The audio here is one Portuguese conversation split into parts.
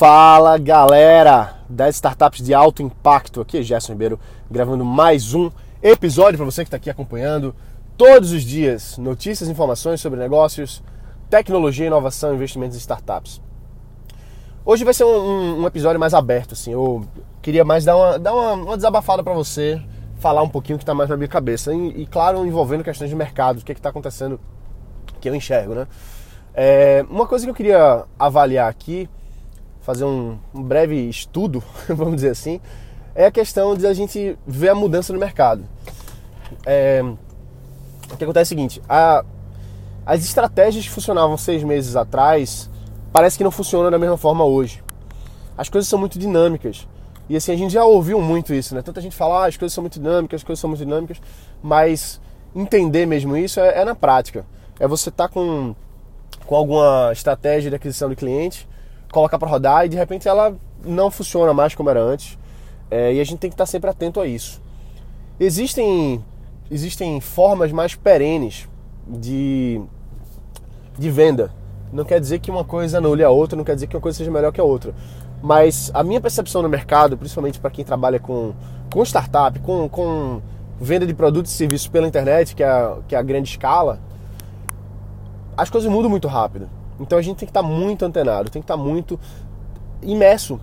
Fala galera das startups de alto impacto, aqui é Gerson Ribeiro gravando mais um episódio para você que está aqui acompanhando todos os dias notícias e informações sobre negócios, tecnologia, inovação, investimentos em startups. Hoje vai ser um, um episódio mais aberto, assim, eu queria mais dar uma, dar uma, uma desabafada para você, falar um pouquinho que está mais na minha cabeça e, e, claro, envolvendo questões de mercado, o que é está acontecendo que eu enxergo, né? É, uma coisa que eu queria avaliar aqui fazer um, um breve estudo, vamos dizer assim, é a questão de a gente ver a mudança no mercado. É, o que acontece é o seguinte: a, as estratégias que funcionavam seis meses atrás parece que não funcionam da mesma forma hoje. As coisas são muito dinâmicas. E assim, a gente já ouviu muito isso, né? Tanta gente fala, ah, as coisas são muito dinâmicas, as coisas são muito dinâmicas, mas entender mesmo isso é, é na prática. É você estar tá com, com alguma estratégia de aquisição de cliente colocar para rodar e de repente ela não funciona mais como era antes. É, e a gente tem que estar sempre atento a isso. Existem, existem formas mais perenes de, de venda. Não quer dizer que uma coisa anule a outra, não quer dizer que uma coisa seja melhor que a outra. Mas a minha percepção no mercado, principalmente para quem trabalha com, com startup, com, com venda de produtos e serviços pela internet, que é, que é a grande escala, as coisas mudam muito rápido. Então a gente tem que estar muito antenado, tem que estar muito imerso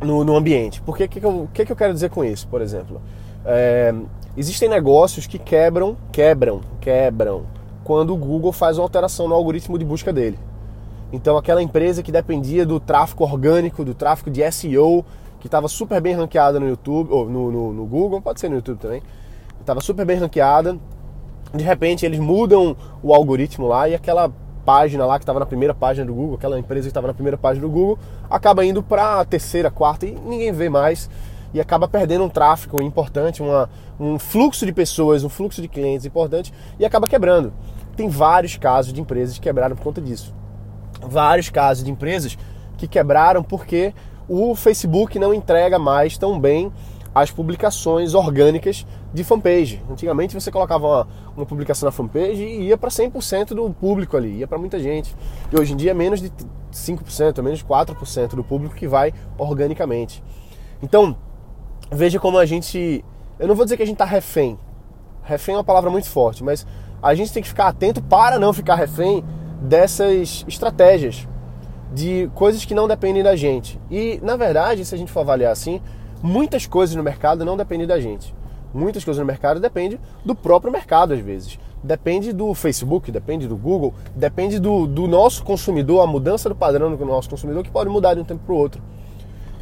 no, no ambiente. Porque o que, que, eu, que, que eu quero dizer com isso, por exemplo? É, existem negócios que quebram, quebram, quebram quando o Google faz uma alteração no algoritmo de busca dele. Então aquela empresa que dependia do tráfego orgânico, do tráfego de SEO, que estava super bem ranqueada no YouTube, ou no, no, no Google, pode ser no YouTube também, estava super bem ranqueada, de repente eles mudam o algoritmo lá e aquela página lá que estava na primeira página do Google, aquela empresa que estava na primeira página do Google, acaba indo para a terceira, quarta e ninguém vê mais e acaba perdendo um tráfego importante, uma, um fluxo de pessoas, um fluxo de clientes importante e acaba quebrando. Tem vários casos de empresas que quebraram por conta disso. Vários casos de empresas que quebraram porque o Facebook não entrega mais tão bem as publicações orgânicas de fanpage. Antigamente você colocava uma, uma publicação na fanpage e ia para 100% do público ali, ia para muita gente. E hoje em dia é menos de 5%, é menos de 4% do público que vai organicamente. Então, veja como a gente. Eu não vou dizer que a gente está refém. Refém é uma palavra muito forte, mas a gente tem que ficar atento para não ficar refém dessas estratégias, de coisas que não dependem da gente. E, na verdade, se a gente for avaliar assim, muitas coisas no mercado não dependem da gente. Muitas coisas no mercado dependem do próprio mercado, às vezes. Depende do Facebook, depende do Google, depende do, do nosso consumidor, a mudança do padrão do nosso consumidor, que pode mudar de um tempo para o outro.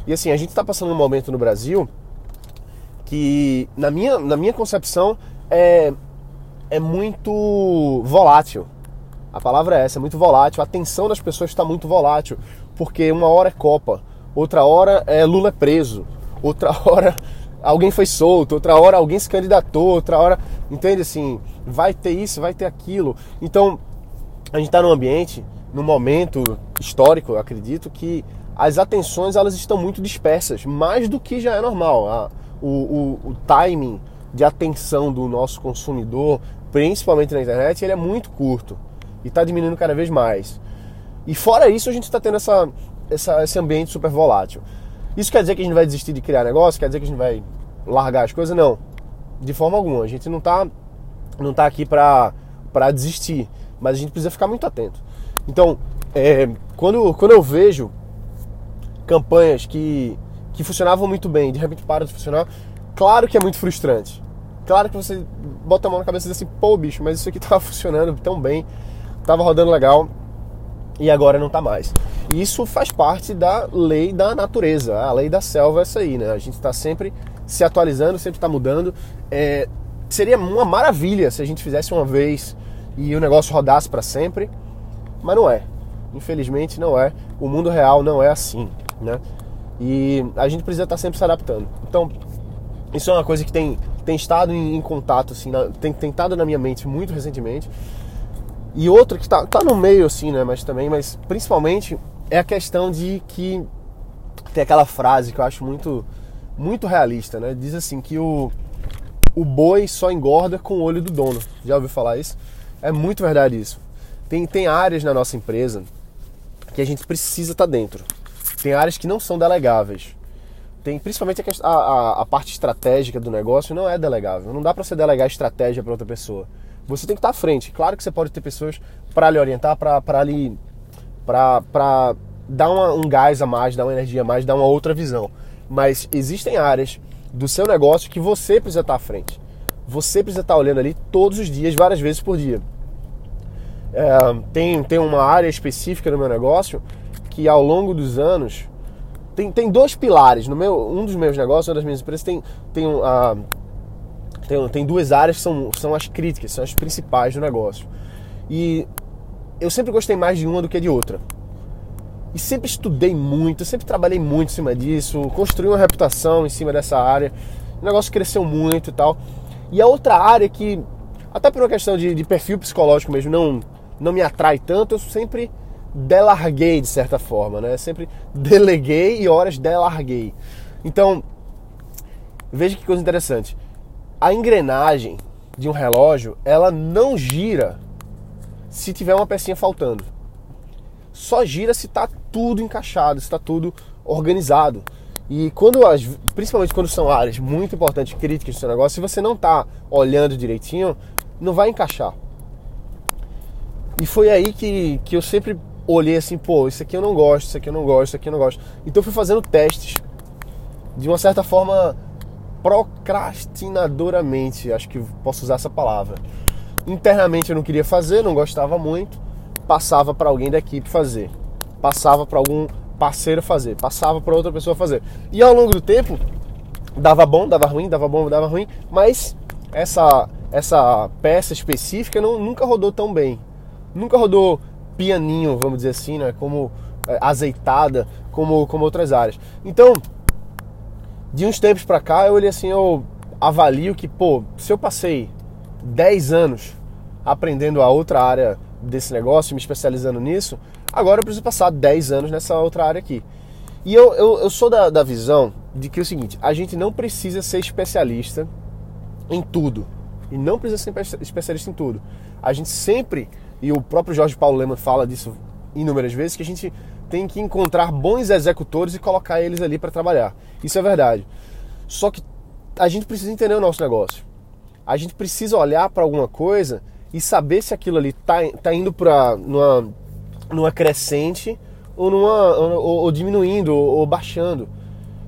E assim, a gente está passando um momento no Brasil que, na minha, na minha concepção, é, é muito volátil. A palavra é essa, é muito volátil. A atenção das pessoas está muito volátil, porque uma hora é Copa, outra hora é Lula preso, outra hora alguém foi solto, outra hora alguém se candidatou, outra hora, entende assim, vai ter isso, vai ter aquilo. Então, a gente está num ambiente, num momento histórico, acredito que as atenções elas estão muito dispersas, mais do que já é normal. A, o, o, o timing de atenção do nosso consumidor, principalmente na internet, ele é muito curto e está diminuindo cada vez mais. E fora isso, a gente está tendo essa, essa, esse ambiente super volátil. Isso quer dizer que a gente vai desistir de criar negócio? Quer dizer que a gente vai largar as coisas? Não. De forma alguma. A gente não está não tá aqui para desistir. Mas a gente precisa ficar muito atento. Então, é, quando, quando eu vejo campanhas que, que funcionavam muito bem de repente param de funcionar, claro que é muito frustrante. Claro que você bota a mão na cabeça e diz assim, pô, bicho, mas isso aqui estava funcionando tão bem, estava rodando legal e agora não está mais. Isso faz parte da lei da natureza, a lei da selva é essa aí, né? A gente está sempre se atualizando, sempre está mudando. É, seria uma maravilha se a gente fizesse uma vez e o negócio rodasse para sempre, mas não é. Infelizmente não é. O mundo real não é assim, né? E a gente precisa estar tá sempre se adaptando. Então, isso é uma coisa que tem, tem estado em, em contato, assim, na, tem, tem estado na minha mente muito recentemente. E outra que está tá no meio, assim, né? Mas também, mas principalmente é a questão de que tem aquela frase que eu acho muito, muito realista, né? Diz assim que o, o boi só engorda com o olho do dono. Já ouviu falar isso? É muito verdade isso. Tem, tem áreas na nossa empresa que a gente precisa estar tá dentro. tem áreas que não são delegáveis. Tem principalmente a, a, a parte estratégica do negócio não é delegável. Não dá para você delegar estratégia para outra pessoa. Você tem que estar à frente. Claro que você pode ter pessoas para lhe orientar, para lhe para dar uma, um gás a mais, dar uma energia a mais, dar uma outra visão. Mas existem áreas do seu negócio que você precisa estar à frente. Você precisa estar olhando ali todos os dias, várias vezes por dia. É, tem, tem uma área específica no meu negócio que ao longo dos anos tem, tem dois pilares. No meu, um dos meus negócios, uma das minhas empresas, tem, tem, uh, tem, tem duas áreas que são, são as críticas, são as principais do negócio. E eu sempre gostei mais de uma do que de outra. E sempre estudei muito, sempre trabalhei muito em cima disso, construí uma reputação em cima dessa área. O negócio cresceu muito e tal. E a outra área que, até por uma questão de, de perfil psicológico mesmo, não, não me atrai tanto, eu sempre delarguei de certa forma, né? Sempre deleguei e horas delarguei. Então, veja que coisa interessante. A engrenagem de um relógio, ela não gira se tiver uma pecinha faltando. Só gira se está tudo encaixado, se está tudo organizado. E quando, principalmente quando são áreas muito importantes, críticas do seu negócio, se você não está olhando direitinho, não vai encaixar. E foi aí que, que eu sempre olhei assim, pô, isso aqui eu não gosto, isso aqui eu não gosto, isso aqui eu não gosto. Então fui fazendo testes de uma certa forma procrastinadoramente, acho que posso usar essa palavra. Internamente eu não queria fazer, não gostava muito, passava para alguém da equipe fazer, passava para algum parceiro fazer, passava para outra pessoa fazer. E ao longo do tempo dava bom, dava ruim, dava bom, dava ruim, mas essa essa peça específica não, nunca rodou tão bem. Nunca rodou pianinho, vamos dizer assim, né? Como é, azeitada, como, como outras áreas. Então, de uns tempos para cá, eu olhei assim, eu avalio que, pô, se eu passei 10 anos aprendendo a outra área desse negócio, me especializando nisso, agora eu preciso passar 10 anos nessa outra área aqui. E eu, eu, eu sou da, da visão de que é o seguinte, a gente não precisa ser especialista em tudo. E não precisa ser especialista em tudo. A gente sempre e o próprio Jorge Paulo Lema fala disso inúmeras vezes, que a gente tem que encontrar bons executores e colocar eles ali para trabalhar. Isso é verdade. Só que a gente precisa entender o nosso negócio. A gente precisa olhar para alguma coisa e saber se aquilo ali está tá indo para numa, numa crescente ou, numa, ou, ou diminuindo ou, ou, baixando.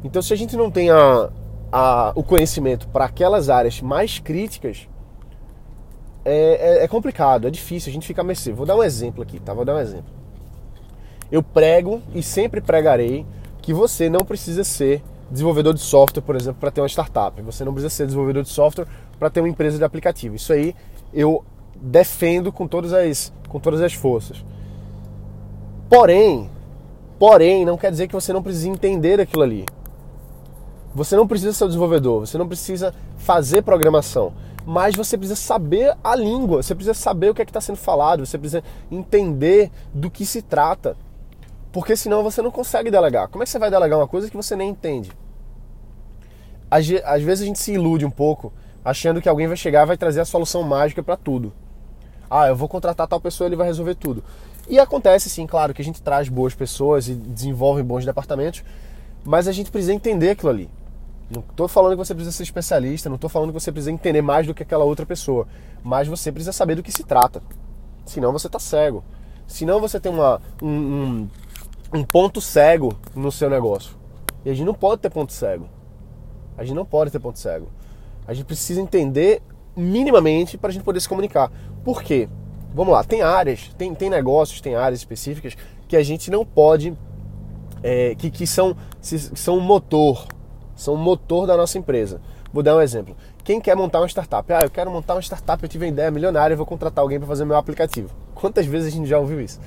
Então, se a gente não tem a, a, o conhecimento para aquelas áreas mais críticas, é, é, é, complicado, é difícil, a gente fica a mercê. Vou dar um exemplo aqui, tá? Vou dar um exemplo. Eu prego e sempre pregarei que você não precisa ser desenvolvedor de software, por exemplo, para ter uma startup. Você não precisa ser desenvolvedor de software para ter uma empresa de aplicativo. Isso aí eu defendo com todas as, com todas as forças. Porém, porém, não quer dizer que você não precise entender aquilo ali. Você não precisa ser um desenvolvedor, você não precisa fazer programação mas você precisa saber a língua, você precisa saber o que é que está sendo falado, você precisa entender do que se trata, porque senão você não consegue delegar. Como é que você vai delegar uma coisa que você nem entende? Às, às vezes a gente se ilude um pouco, achando que alguém vai chegar e vai trazer a solução mágica para tudo. Ah, eu vou contratar tal pessoa, ele vai resolver tudo. E acontece sim, claro, que a gente traz boas pessoas e desenvolve bons departamentos, mas a gente precisa entender aquilo ali. Não estou falando que você precisa ser especialista, não estou falando que você precisa entender mais do que aquela outra pessoa, mas você precisa saber do que se trata. Senão você está cego. Senão você tem uma, um, um, um ponto cego no seu negócio. E a gente não pode ter ponto cego. A gente não pode ter ponto cego. A gente precisa entender minimamente para a gente poder se comunicar. Por quê? Vamos lá, tem áreas, tem, tem negócios, tem áreas específicas que a gente não pode, é, que, que são, que são um motor são o motor da nossa empresa. Vou dar um exemplo. Quem quer montar uma startup? Ah, eu quero montar uma startup, eu tive uma ideia milionária, eu vou contratar alguém para fazer meu aplicativo. Quantas vezes a gente já ouviu isso?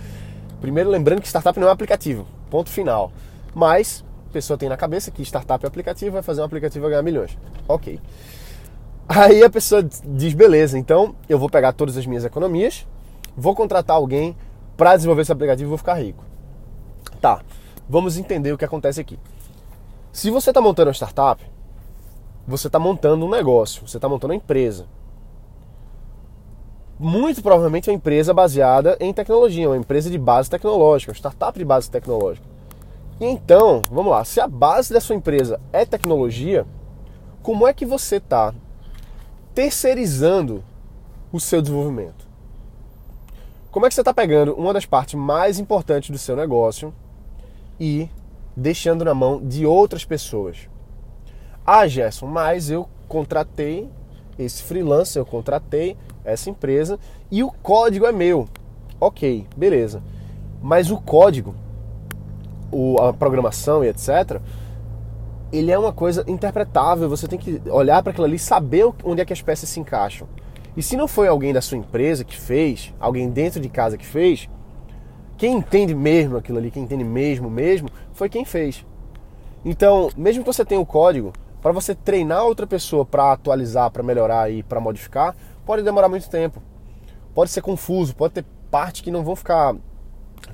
Primeiro, lembrando que startup não é um aplicativo, ponto final. Mas a pessoa tem na cabeça que startup é aplicativo, vai fazer um aplicativo e ganhar milhões. Ok. Aí a pessoa diz: beleza, então eu vou pegar todas as minhas economias, vou contratar alguém para desenvolver esse aplicativo e vou ficar rico. Tá, vamos entender o que acontece aqui. Se você está montando uma startup, você está montando um negócio, você está montando uma empresa. Muito provavelmente é uma empresa baseada em tecnologia, uma empresa de base tecnológica, uma startup de base tecnológica. E então, vamos lá, se a base da sua empresa é tecnologia, como é que você está terceirizando o seu desenvolvimento? Como é que você está pegando uma das partes mais importantes do seu negócio e deixando na mão de outras pessoas? Ah, Gerson, mas eu contratei esse freelancer, eu contratei essa empresa e o código é meu. Ok, beleza. Mas o código, o, a programação e etc., ele é uma coisa interpretável. Você tem que olhar para aquilo ali e saber onde é que as peças se encaixam. E se não foi alguém da sua empresa que fez, alguém dentro de casa que fez, quem entende mesmo aquilo ali, quem entende mesmo, mesmo, foi quem fez. Então, mesmo que você tenha o código, para você treinar outra pessoa para atualizar, para melhorar e para modificar, pode demorar muito tempo. Pode ser confuso, pode ter partes que não vão ficar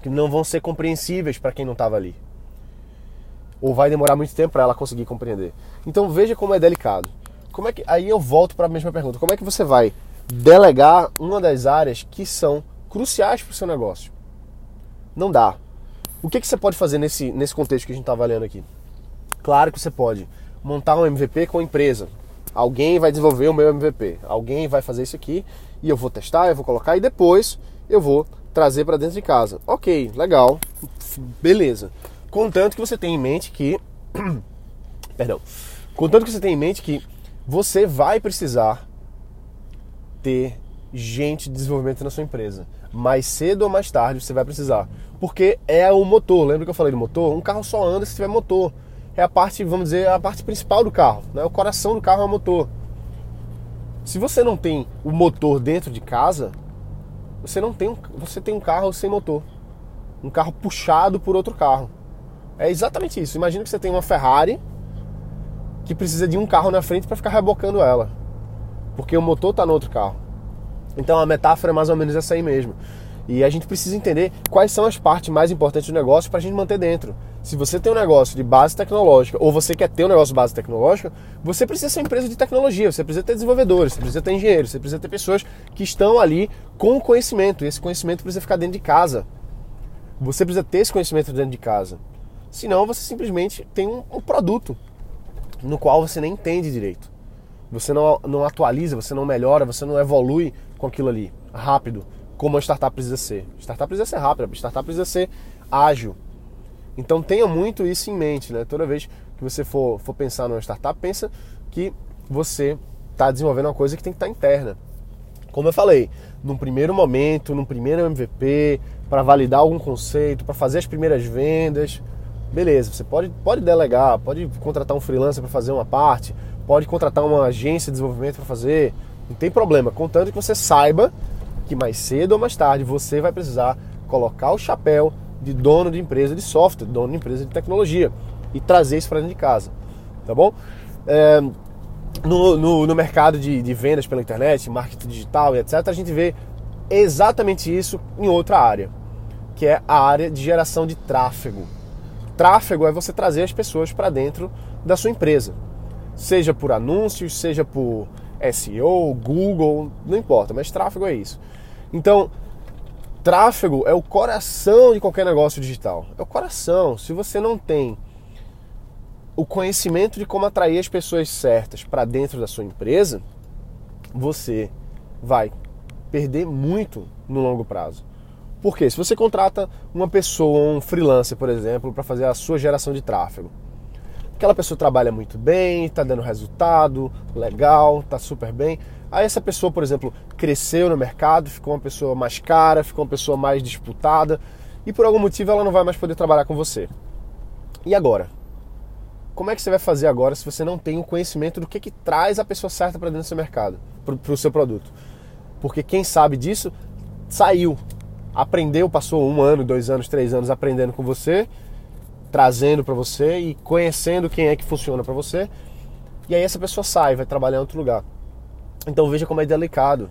que não vão ser compreensíveis para quem não estava ali. Ou vai demorar muito tempo para ela conseguir compreender. Então veja como é delicado. Como é que aí eu volto para a mesma pergunta. Como é que você vai delegar uma das áreas que são cruciais para o seu negócio? Não dá. O que, que você pode fazer nesse, nesse contexto que a gente está avaliando aqui? Claro que você pode montar um MVP com a empresa. Alguém vai desenvolver o meu MVP. Alguém vai fazer isso aqui e eu vou testar, eu vou colocar e depois eu vou trazer para dentro de casa. Ok, legal, beleza. Contanto que você tenha em mente que. Perdão. Contanto que você tenha em mente que você vai precisar ter gente de desenvolvimento na sua empresa. Mais cedo ou mais tarde você vai precisar. Porque é o motor. Lembra que eu falei do motor? Um carro só anda se tiver motor é a parte, vamos dizer, a parte principal do carro. Né? O coração do carro é o motor. Se você não tem o motor dentro de casa, você não tem você tem um carro sem motor, um carro puxado por outro carro. É exatamente isso. Imagina que você tem uma Ferrari que precisa de um carro na frente para ficar rebocando ela, porque o motor está no outro carro. Então a metáfora é mais ou menos essa aí mesmo. E a gente precisa entender quais são as partes mais importantes do negócio para a gente manter dentro. Se você tem um negócio de base tecnológica ou você quer ter um negócio de base tecnológica, você precisa ser uma empresa de tecnologia, você precisa ter desenvolvedores, você precisa ter engenheiros, você precisa ter pessoas que estão ali com conhecimento. E esse conhecimento precisa ficar dentro de casa. Você precisa ter esse conhecimento dentro de casa. Senão você simplesmente tem um, um produto no qual você nem entende direito. Você não, não atualiza, você não melhora, você não evolui com aquilo ali rápido como uma startup precisa ser. Startup precisa ser rápida, startup precisa ser ágil. Então tenha muito isso em mente, né? Toda vez que você for, for pensar numa startup, pensa que você está desenvolvendo uma coisa que tem que estar tá interna. Como eu falei, num primeiro momento, num primeiro MVP, para validar algum conceito, para fazer as primeiras vendas, beleza, você pode, pode delegar, pode contratar um freelancer para fazer uma parte, pode contratar uma agência de desenvolvimento para fazer, não tem problema, contanto que você saiba que mais cedo ou mais tarde você vai precisar colocar o chapéu de dono de empresa de software, dono de empresa de tecnologia e trazer isso para dentro de casa, tá bom? É, no, no, no, mercado de, de, vendas pela internet, marketing digital e etc., a gente vê exatamente isso em outra área, que é a área de geração de tráfego. Tráfego é você trazer as pessoas para dentro da sua empresa, seja por anúncios, seja por SEO, Google, não importa, mas tráfego é isso. Então, tráfego é o coração de qualquer negócio digital. É o coração. Se você não tem o conhecimento de como atrair as pessoas certas para dentro da sua empresa, você vai perder muito no longo prazo. Porque se você contrata uma pessoa, um freelancer, por exemplo, para fazer a sua geração de tráfego, aquela pessoa trabalha muito bem, está dando resultado, legal, está super bem. Aí essa pessoa, por exemplo, cresceu no mercado, ficou uma pessoa mais cara, ficou uma pessoa mais disputada e por algum motivo ela não vai mais poder trabalhar com você. E agora? Como é que você vai fazer agora se você não tem o conhecimento do que, que traz a pessoa certa para dentro do seu mercado, para o seu produto? Porque quem sabe disso saiu, aprendeu, passou um ano, dois anos, três anos aprendendo com você trazendo para você e conhecendo quem é que funciona para você. E aí essa pessoa sai, vai trabalhar em outro lugar. Então veja como é delicado.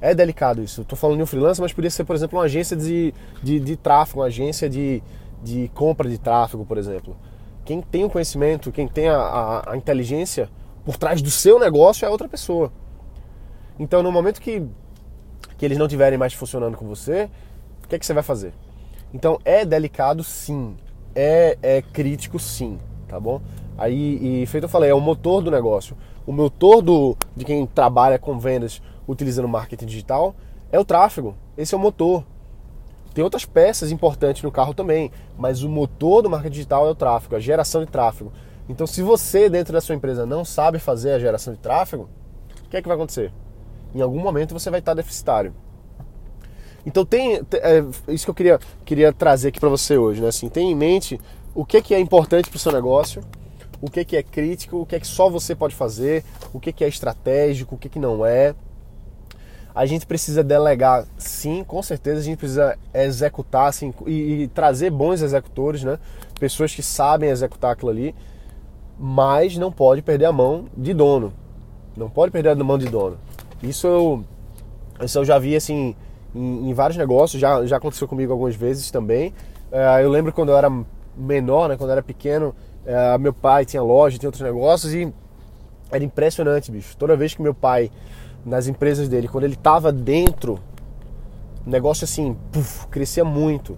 É delicado isso. Estou falando de um freelancer, mas poderia ser, por exemplo, uma agência de, de, de tráfego, uma agência de, de compra de tráfego, por exemplo. Quem tem o conhecimento, quem tem a, a, a inteligência por trás do seu negócio é outra pessoa. Então, no momento que, que eles não estiverem mais funcionando com você, o que, é que você vai fazer? Então, é delicado sim é, é crítico sim, tá bom? Aí, e feito eu falei, é o motor do negócio. O motor do, de quem trabalha com vendas utilizando marketing digital é o tráfego. Esse é o motor. Tem outras peças importantes no carro também, mas o motor do marketing digital é o tráfego, a geração de tráfego. Então, se você dentro da sua empresa não sabe fazer a geração de tráfego, o que é que vai acontecer? Em algum momento você vai estar deficitário. Então tem, é, isso que eu queria, queria trazer aqui para você hoje, né? Assim, tem em mente o que, que é importante para o seu negócio, o que, que é crítico, o que é que só você pode fazer, o que, que é estratégico, o que, que não é. A gente precisa delegar, sim, com certeza a gente precisa executar assim, e, e trazer bons executores, né? Pessoas que sabem executar aquilo ali, mas não pode perder a mão de dono. Não pode perder a mão de dono. Isso eu, isso eu já vi assim em, em, vários negócios, já, já aconteceu comigo algumas vezes também. É, eu lembro quando eu era menor, né, quando eu era pequeno, é, meu pai tinha loja, tinha outros negócios e era impressionante, bicho. Toda vez que meu pai, nas empresas dele, quando ele tava dentro, o negócio assim, puff, crescia muito.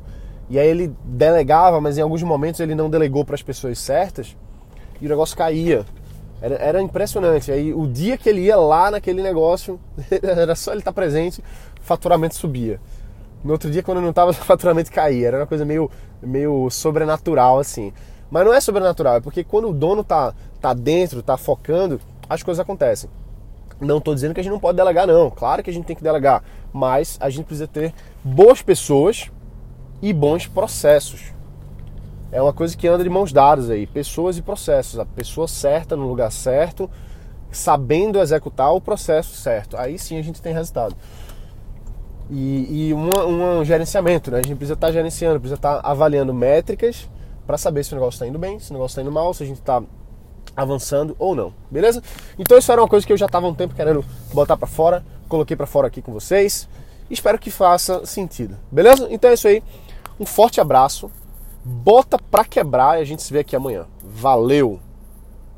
E aí ele delegava, mas em alguns momentos ele não delegou para as pessoas certas e o negócio caía. Era, era, impressionante. Aí o dia que ele ia lá naquele negócio, era só ele estar presente, faturamento subia. No outro dia, quando não estava, faturamento caía. Era uma coisa meio, meio sobrenatural, assim. Mas não é sobrenatural, é porque quando o dono tá, tá dentro, tá focando, as coisas acontecem. Não estou dizendo que a gente não pode delegar, não. Claro que a gente tem que delegar. Mas a gente precisa ter boas pessoas e bons processos. É uma coisa que anda de mãos dadas aí. Pessoas e processos. A pessoa certa no lugar certo, sabendo executar o processo certo. Aí sim a gente tem resultado e, e um, um gerenciamento, né? A gente precisa estar tá gerenciando, precisa estar tá avaliando métricas para saber se o negócio está indo bem, se o negócio está indo mal, se a gente está avançando ou não, beleza? Então isso era uma coisa que eu já estava um tempo querendo botar para fora, coloquei para fora aqui com vocês. Espero que faça sentido, beleza? Então é isso aí. Um forte abraço. Bota pra quebrar e a gente se vê aqui amanhã. Valeu!